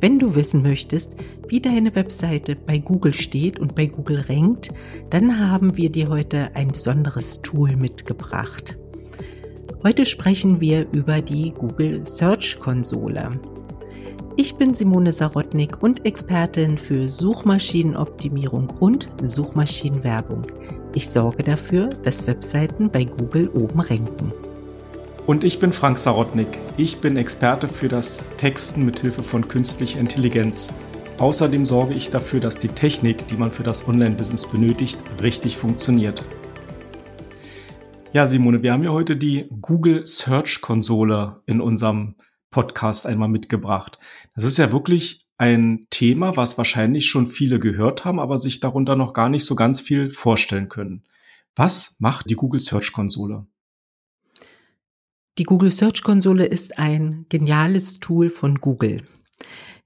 Wenn du wissen möchtest, wie deine Webseite bei Google steht und bei Google rankt, dann haben wir dir heute ein besonderes Tool mitgebracht. Heute sprechen wir über die Google Search Konsole. Ich bin Simone Sarotnik und Expertin für Suchmaschinenoptimierung und Suchmaschinenwerbung. Ich sorge dafür, dass Webseiten bei Google oben ranken. Und ich bin Frank Sarotnik. Ich bin Experte für das Texten mit Hilfe von künstlicher Intelligenz. Außerdem sorge ich dafür, dass die Technik, die man für das Online-Business benötigt, richtig funktioniert. Ja, Simone, wir haben ja heute die Google Search Konsole in unserem Podcast einmal mitgebracht. Das ist ja wirklich ein Thema, was wahrscheinlich schon viele gehört haben, aber sich darunter noch gar nicht so ganz viel vorstellen können. Was macht die Google Search Konsole? Die Google Search Konsole ist ein geniales Tool von Google.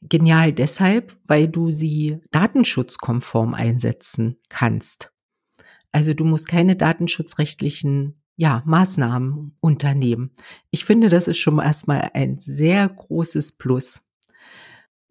Genial deshalb, weil du sie datenschutzkonform einsetzen kannst. Also du musst keine datenschutzrechtlichen ja, Maßnahmen unternehmen. Ich finde, das ist schon erstmal ein sehr großes Plus.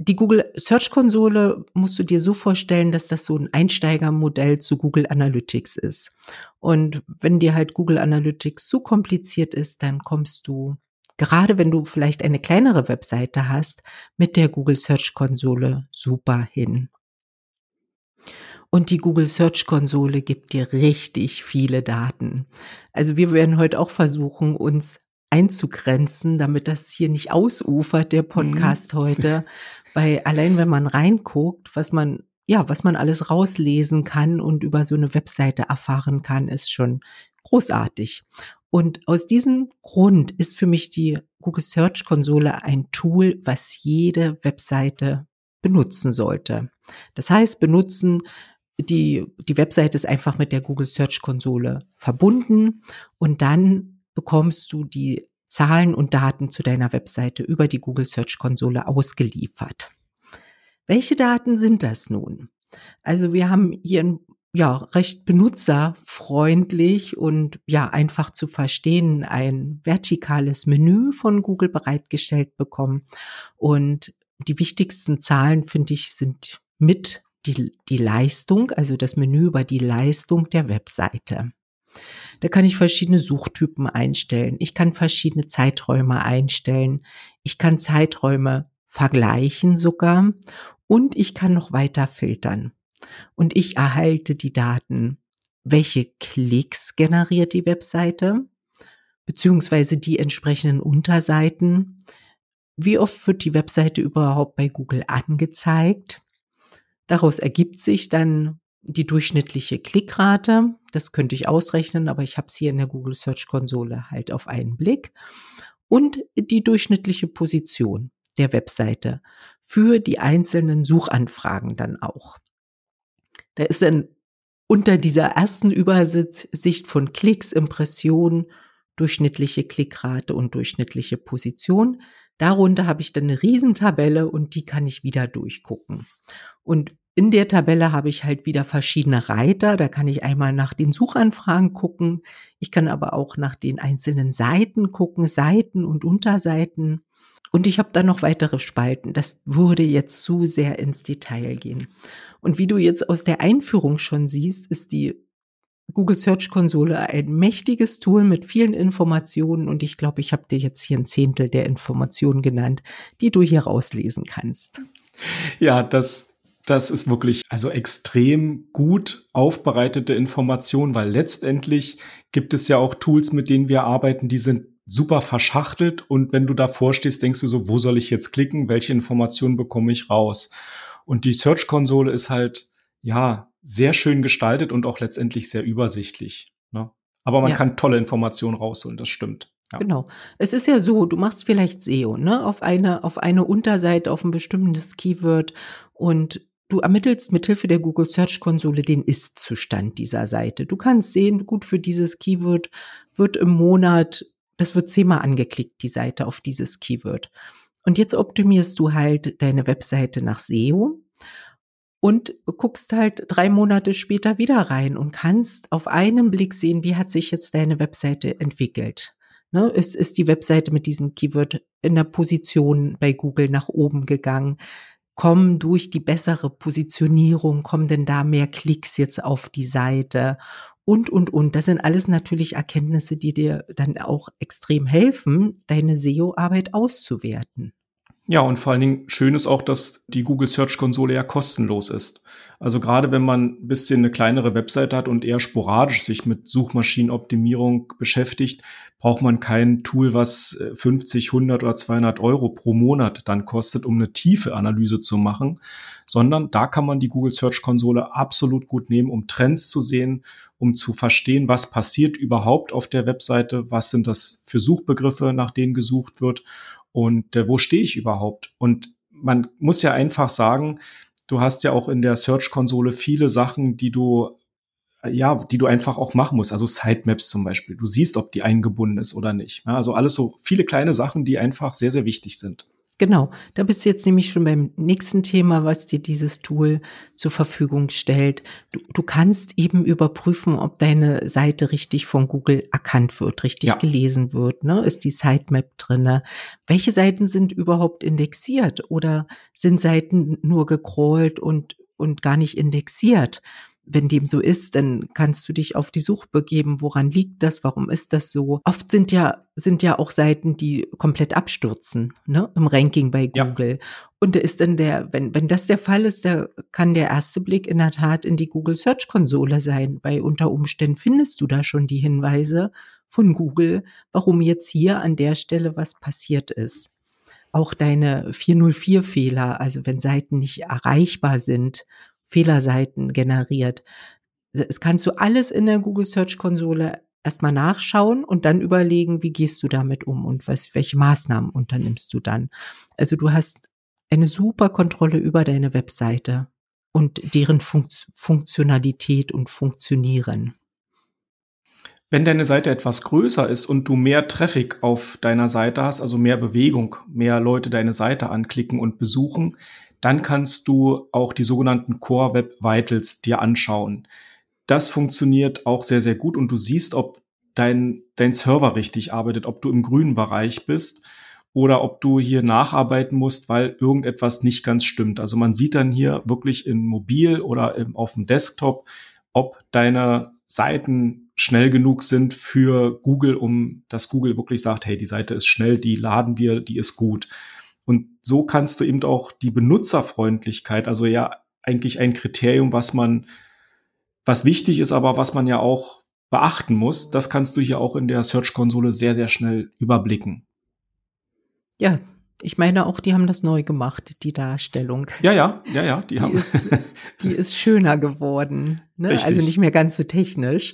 Die Google Search Konsole musst du dir so vorstellen, dass das so ein Einsteigermodell zu Google Analytics ist. Und wenn dir halt Google Analytics zu kompliziert ist, dann kommst du, gerade wenn du vielleicht eine kleinere Webseite hast, mit der Google Search Konsole super hin. Und die Google Search Konsole gibt dir richtig viele Daten. Also wir werden heute auch versuchen, uns einzugrenzen, damit das hier nicht ausufert, der Podcast mhm. heute. Weil allein wenn man reinguckt, was man, ja, was man alles rauslesen kann und über so eine Webseite erfahren kann, ist schon großartig. Und aus diesem Grund ist für mich die Google Search Konsole ein Tool, was jede Webseite benutzen sollte. Das heißt, benutzen, die, die Webseite ist einfach mit der Google Search Konsole verbunden und dann bekommst du die Zahlen und Daten zu deiner Webseite über die Google Search Konsole ausgeliefert. Welche Daten sind das nun? Also wir haben hier ein ja, recht benutzerfreundlich und ja, einfach zu verstehen ein vertikales Menü von Google bereitgestellt bekommen. Und die wichtigsten Zahlen, finde ich, sind mit die, die Leistung, also das Menü über die Leistung der Webseite. Da kann ich verschiedene Suchtypen einstellen. Ich kann verschiedene Zeiträume einstellen. Ich kann Zeiträume vergleichen sogar. Und ich kann noch weiter filtern. Und ich erhalte die Daten. Welche Klicks generiert die Webseite? Beziehungsweise die entsprechenden Unterseiten. Wie oft wird die Webseite überhaupt bei Google angezeigt? Daraus ergibt sich dann die durchschnittliche Klickrate. Das könnte ich ausrechnen, aber ich habe es hier in der Google Search Konsole halt auf einen Blick. Und die durchschnittliche Position der Webseite für die einzelnen Suchanfragen dann auch. Da ist dann unter dieser ersten Übersicht von Klicks, Impressionen, durchschnittliche Klickrate und durchschnittliche Position. Darunter habe ich dann eine Riesentabelle und die kann ich wieder durchgucken. Und in der Tabelle habe ich halt wieder verschiedene Reiter. Da kann ich einmal nach den Suchanfragen gucken. Ich kann aber auch nach den einzelnen Seiten gucken, Seiten und Unterseiten. Und ich habe dann noch weitere Spalten. Das würde jetzt zu sehr ins Detail gehen. Und wie du jetzt aus der Einführung schon siehst, ist die Google Search Konsole ein mächtiges Tool mit vielen Informationen und ich glaube, ich habe dir jetzt hier ein Zehntel der Informationen genannt, die du hier rauslesen kannst. Ja, das das ist wirklich also extrem gut aufbereitete Information, weil letztendlich gibt es ja auch Tools, mit denen wir arbeiten, die sind super verschachtelt und wenn du davor stehst, denkst du so, wo soll ich jetzt klicken? Welche Informationen bekomme ich raus? Und die Search-Konsole ist halt, ja, sehr schön gestaltet und auch letztendlich sehr übersichtlich. Ne? Aber man ja. kann tolle Informationen rausholen, das stimmt. Ja. Genau. Es ist ja so, du machst vielleicht SEO, ne, auf eine, auf eine Unterseite, auf ein bestimmtes Keyword und Du ermittelst mithilfe der Google Search Konsole den Ist-Zustand dieser Seite. Du kannst sehen, gut für dieses Keyword wird im Monat, das wird zehnmal angeklickt, die Seite auf dieses Keyword. Und jetzt optimierst du halt deine Webseite nach SEO und guckst halt drei Monate später wieder rein und kannst auf einen Blick sehen, wie hat sich jetzt deine Webseite entwickelt. Ne, ist, ist die Webseite mit diesem Keyword in der Position bei Google nach oben gegangen? Kommen durch die bessere Positionierung, kommen denn da mehr Klicks jetzt auf die Seite und, und, und. Das sind alles natürlich Erkenntnisse, die dir dann auch extrem helfen, deine SEO-Arbeit auszuwerten. Ja, und vor allen Dingen schön ist auch, dass die Google Search Konsole ja kostenlos ist. Also gerade wenn man ein bisschen eine kleinere Website hat und eher sporadisch sich mit Suchmaschinenoptimierung beschäftigt, braucht man kein Tool, was 50, äh, 100 oder 200 Euro pro Monat dann kostet, um eine tiefe Analyse zu machen, sondern da kann man die Google Search Konsole absolut gut nehmen, um Trends zu sehen, um zu verstehen, was passiert überhaupt auf der Webseite, was sind das für Suchbegriffe, nach denen gesucht wird und äh, wo stehe ich überhaupt? Und man muss ja einfach sagen, du hast ja auch in der Search-Konsole viele Sachen, die du äh, ja, die du einfach auch machen musst. Also Sitemaps zum Beispiel. Du siehst, ob die eingebunden ist oder nicht. Ja, also alles so viele kleine Sachen, die einfach sehr, sehr wichtig sind. Genau, da bist du jetzt nämlich schon beim nächsten Thema, was dir dieses Tool zur Verfügung stellt. Du, du kannst eben überprüfen, ob deine Seite richtig von Google erkannt wird, richtig ja. gelesen wird. Ne? Ist die Sitemap drinne? Welche Seiten sind überhaupt indexiert oder sind Seiten nur gecrawlt und, und gar nicht indexiert? Wenn dem so ist, dann kannst du dich auf die Suche begeben. Woran liegt das? Warum ist das so? Oft sind ja, sind ja auch Seiten, die komplett abstürzen, ne, im Ranking bei Google. Ja. Und da ist dann der, wenn, wenn das der Fall ist, da kann der erste Blick in der Tat in die Google Search Konsole sein, weil unter Umständen findest du da schon die Hinweise von Google, warum jetzt hier an der Stelle was passiert ist. Auch deine 404 Fehler, also wenn Seiten nicht erreichbar sind Fehlerseiten generiert. Es kannst du alles in der Google Search Konsole erstmal nachschauen und dann überlegen, wie gehst du damit um und was, welche Maßnahmen unternimmst du dann. Also du hast eine super Kontrolle über deine Webseite und deren Funkt Funktionalität und Funktionieren. Wenn deine Seite etwas größer ist und du mehr Traffic auf deiner Seite hast, also mehr Bewegung, mehr Leute deine Seite anklicken und besuchen, dann kannst du auch die sogenannten Core Web Vitals dir anschauen. Das funktioniert auch sehr, sehr gut und du siehst, ob dein, dein Server richtig arbeitet, ob du im grünen Bereich bist oder ob du hier nacharbeiten musst, weil irgendetwas nicht ganz stimmt. Also man sieht dann hier wirklich in mobil oder im, auf dem Desktop, ob deine Seiten schnell genug sind für Google, um dass Google wirklich sagt, hey, die Seite ist schnell, die laden wir, die ist gut. Und so kannst du eben auch die Benutzerfreundlichkeit, also ja eigentlich ein Kriterium, was man, was wichtig ist, aber was man ja auch beachten muss, das kannst du hier auch in der Search-Konsole sehr, sehr schnell überblicken. Ja, ich meine auch, die haben das neu gemacht, die Darstellung. Ja, ja, ja, ja, die, die haben. Ist, die ist schöner geworden, ne? also nicht mehr ganz so technisch.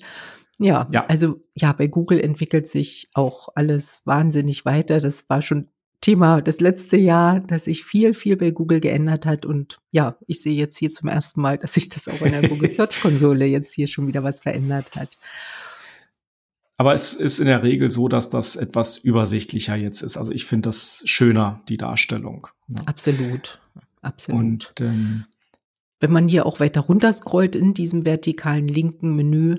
Ja, ja, also ja, bei Google entwickelt sich auch alles wahnsinnig weiter. Das war schon Thema das letzte Jahr, dass sich viel, viel bei Google geändert hat. Und ja, ich sehe jetzt hier zum ersten Mal, dass sich das auch in der Google Search Konsole jetzt hier schon wieder was verändert hat. Aber es ist in der Regel so, dass das etwas übersichtlicher jetzt ist. Also ich finde das schöner, die Darstellung. Ja. Absolut, absolut. Und ähm, wenn man hier auch weiter runter scrollt in diesem vertikalen linken Menü,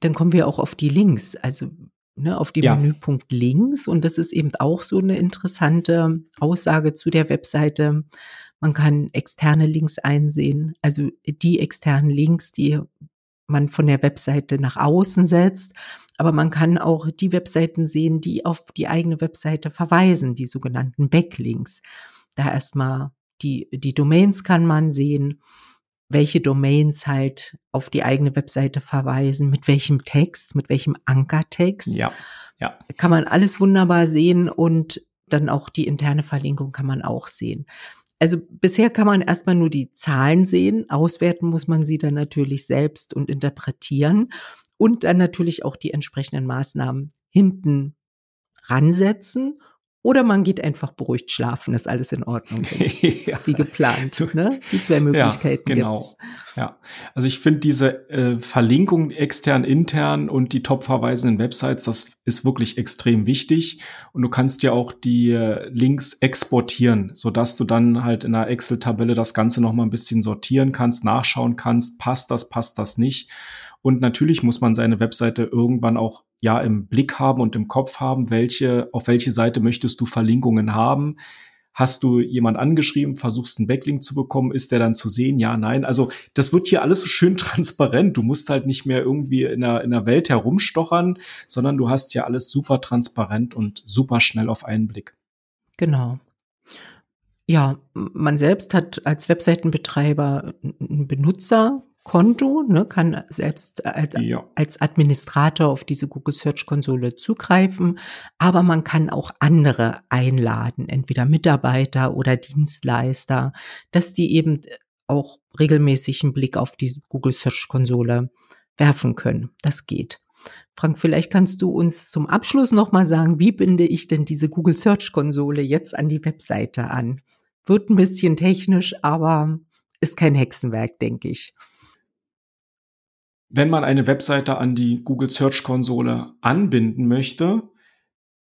dann kommen wir auch auf die Links. Also ne, auf dem ja. Menüpunkt links. Und das ist eben auch so eine interessante Aussage zu der Webseite. Man kann externe Links einsehen, also die externen Links, die man von der Webseite nach außen setzt. Aber man kann auch die Webseiten sehen, die auf die eigene Webseite verweisen, die sogenannten Backlinks. Da erstmal die, die Domains kann man sehen welche Domains halt auf die eigene Webseite verweisen, mit welchem Text, mit welchem Ankertext. Ja, ja. Kann man alles wunderbar sehen und dann auch die interne Verlinkung kann man auch sehen. Also bisher kann man erstmal nur die Zahlen sehen, auswerten muss man sie dann natürlich selbst und interpretieren und dann natürlich auch die entsprechenden Maßnahmen hinten ransetzen oder man geht einfach beruhigt schlafen, ist alles in Ordnung, ja. wie geplant. Ne? Die zwei Möglichkeiten ja, genau. Gibt's. Ja, also ich finde diese äh, Verlinkung extern, intern und die top verweisenden Websites, das ist wirklich extrem wichtig. Und du kannst ja auch die äh, Links exportieren, so dass du dann halt in einer Excel-Tabelle das Ganze noch mal ein bisschen sortieren kannst, nachschauen kannst, passt das, passt das nicht. Und natürlich muss man seine Webseite irgendwann auch ja im Blick haben und im Kopf haben, welche, auf welche Seite möchtest du Verlinkungen haben. Hast du jemand angeschrieben, versuchst einen Backlink zu bekommen, ist der dann zu sehen? Ja, nein. Also das wird hier alles so schön transparent. Du musst halt nicht mehr irgendwie in der, in der Welt herumstochern, sondern du hast ja alles super transparent und super schnell auf einen Blick. Genau. Ja, man selbst hat als Webseitenbetreiber einen Benutzerkonto, ne, kann selbst als, ja. als Administrator auf diese Google Search Konsole zugreifen, aber man kann auch andere einladen, entweder Mitarbeiter oder Dienstleister, dass die eben auch regelmäßig einen Blick auf die Google Search Konsole werfen können. Das geht. Frank, vielleicht kannst du uns zum Abschluss nochmal sagen, wie binde ich denn diese Google Search Konsole jetzt an die Webseite an? Wird ein bisschen technisch, aber ist kein Hexenwerk, denke ich. Wenn man eine Webseite an die Google Search Konsole anbinden möchte,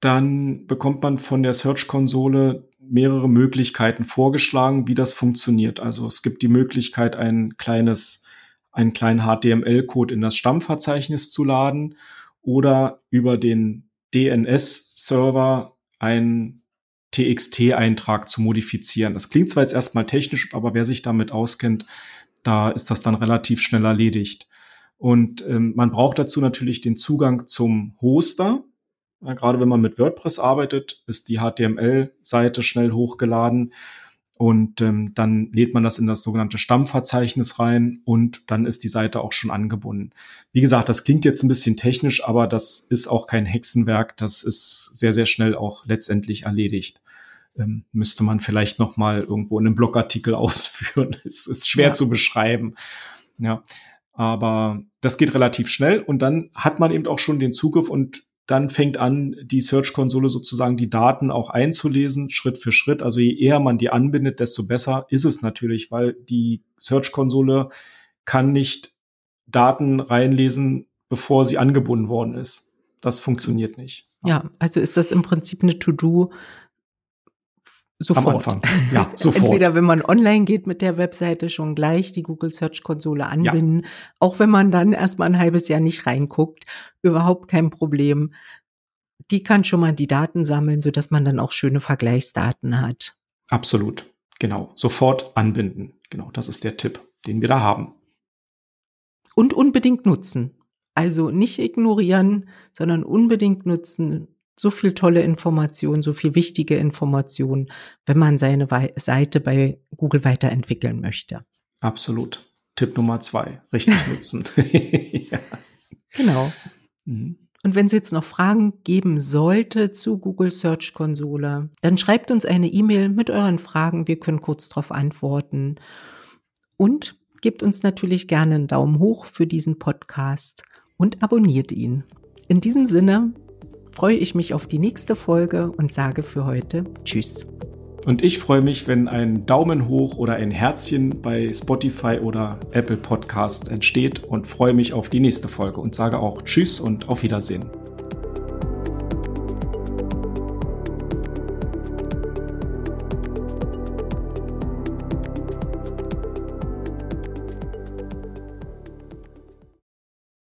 dann bekommt man von der Search Konsole mehrere Möglichkeiten vorgeschlagen, wie das funktioniert. Also es gibt die Möglichkeit, ein kleines, einen kleinen HTML-Code in das Stammverzeichnis zu laden oder über den DNS-Server ein TXT-Eintrag zu modifizieren. Das klingt zwar jetzt erstmal technisch, aber wer sich damit auskennt, da ist das dann relativ schnell erledigt. Und ähm, man braucht dazu natürlich den Zugang zum Hoster. Ja, gerade wenn man mit WordPress arbeitet, ist die HTML-Seite schnell hochgeladen und ähm, dann lädt man das in das sogenannte Stammverzeichnis rein und dann ist die Seite auch schon angebunden. Wie gesagt, das klingt jetzt ein bisschen technisch, aber das ist auch kein Hexenwerk. Das ist sehr, sehr schnell auch letztendlich erledigt. Ähm, müsste man vielleicht noch mal irgendwo in einem Blogartikel ausführen. es ist schwer ja. zu beschreiben. Ja, aber das geht relativ schnell und dann hat man eben auch schon den Zugriff und dann fängt an, die Search-Konsole sozusagen die Daten auch einzulesen, Schritt für Schritt. Also je eher man die anbindet, desto besser ist es natürlich, weil die Search-Konsole kann nicht Daten reinlesen, bevor sie angebunden worden ist. Das funktioniert nicht. Ja, also ist das im Prinzip eine To-Do Sofort. Am Anfang. Ja, sofort. Entweder wenn man online geht mit der Webseite schon gleich die Google Search Konsole anbinden, ja. auch wenn man dann erstmal ein halbes Jahr nicht reinguckt, überhaupt kein Problem. Die kann schon mal die Daten sammeln, so dass man dann auch schöne Vergleichsdaten hat. Absolut. Genau. Sofort anbinden. Genau. Das ist der Tipp, den wir da haben. Und unbedingt nutzen. Also nicht ignorieren, sondern unbedingt nutzen so viel tolle Informationen, so viel wichtige Informationen, wenn man seine Seite bei Google weiterentwickeln möchte. Absolut. Tipp Nummer zwei, richtig nutzen. ja. Genau. Mhm. Und wenn es jetzt noch Fragen geben sollte zu Google Search Konsole, dann schreibt uns eine E-Mail mit euren Fragen. Wir können kurz darauf antworten. Und gebt uns natürlich gerne einen Daumen hoch für diesen Podcast und abonniert ihn. In diesem Sinne, freue ich mich auf die nächste Folge und sage für heute Tschüss. Und ich freue mich, wenn ein Daumen hoch oder ein Herzchen bei Spotify oder Apple Podcast entsteht und freue mich auf die nächste Folge und sage auch Tschüss und auf Wiedersehen.